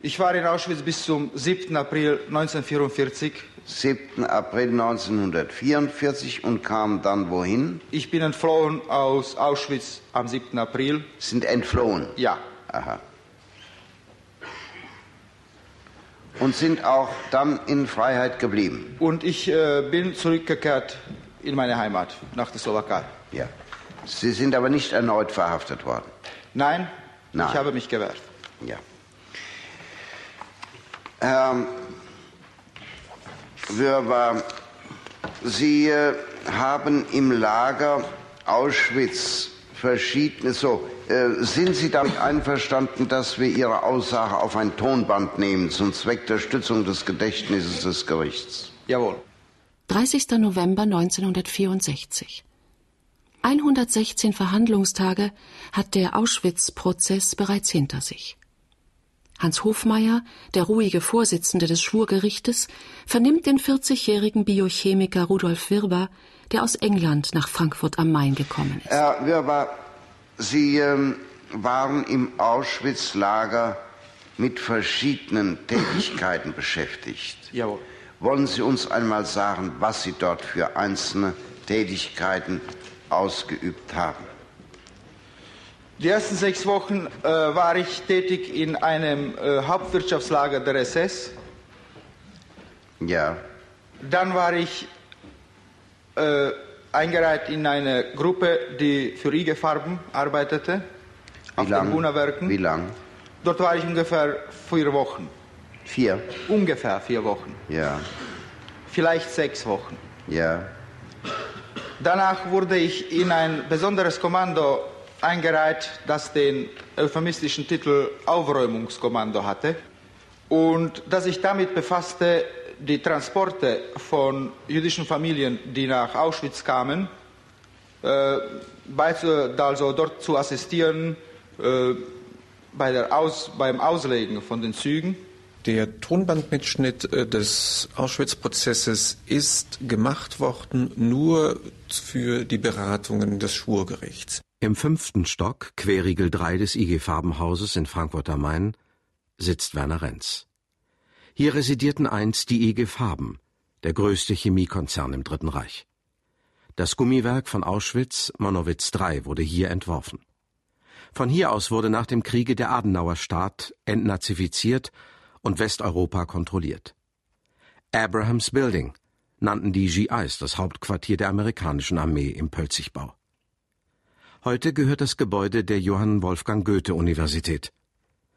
Ich war in Auschwitz bis zum 7. April 1944. 7. April 1944 und kam dann wohin? Ich bin entflohen aus Auschwitz am 7. April. Sind entflohen? Ja. Aha. Und sind auch dann in Freiheit geblieben? Und ich äh, bin zurückgekehrt in meine Heimat, nach der Slowakei. Ja. Sie sind aber nicht erneut verhaftet worden? Nein, Nein. ich habe mich gewehrt. Ja. Herr Wörber, Sie äh, haben im Lager Auschwitz verschiedene. So, äh, sind Sie damit einverstanden, dass wir Ihre Aussage auf ein Tonband nehmen zum Zweck der Stützung des Gedächtnisses des Gerichts? Jawohl. 30. November 1964. 116 Verhandlungstage hat der Auschwitz-Prozess bereits hinter sich. Hans Hofmeier, der ruhige Vorsitzende des Schwurgerichtes, vernimmt den 40-jährigen Biochemiker Rudolf Wirber, der aus England nach Frankfurt am Main gekommen ist. Herr Wirber, Sie ähm, waren im Auschwitz-Lager mit verschiedenen Tätigkeiten beschäftigt. Jawohl. Wollen Sie uns einmal sagen, was Sie dort für einzelne Tätigkeiten ausgeübt haben? Die ersten sechs Wochen äh, war ich tätig in einem äh, Hauptwirtschaftslager der SS. Ja. Dann war ich äh, eingereiht in eine Gruppe, die für IG Farben arbeitete, Wie auf den lang? Buna-Werken. Wie lang? Dort war ich ungefähr vier Wochen. Vier. Ungefähr vier Wochen. Ja. Vielleicht sechs Wochen. Ja. Danach wurde ich in ein besonderes Kommando eingereiht, das den euphemistischen Titel Aufräumungskommando hatte und das sich damit befasste, die Transporte von jüdischen Familien, die nach Auschwitz kamen, äh, bei, also dort zu assistieren äh, bei der Aus, beim Auslegen von den Zügen. Der Tonbandmitschnitt äh, des Auschwitz-Prozesses ist gemacht worden nur für die Beratungen des Schwurgerichts. Im fünften Stock, Querriegel 3 des IG Farbenhauses in Frankfurt am Main, sitzt Werner Renz. Hier residierten einst die IG Farben, der größte Chemiekonzern im Dritten Reich. Das Gummiwerk von Auschwitz, Monowitz III, wurde hier entworfen. Von hier aus wurde nach dem Kriege der Adenauer Staat entnazifiziert und Westeuropa kontrolliert. Abrahams Building nannten die GIs das Hauptquartier der amerikanischen Armee im Pölzigbau. Heute gehört das Gebäude der Johann Wolfgang Goethe Universität.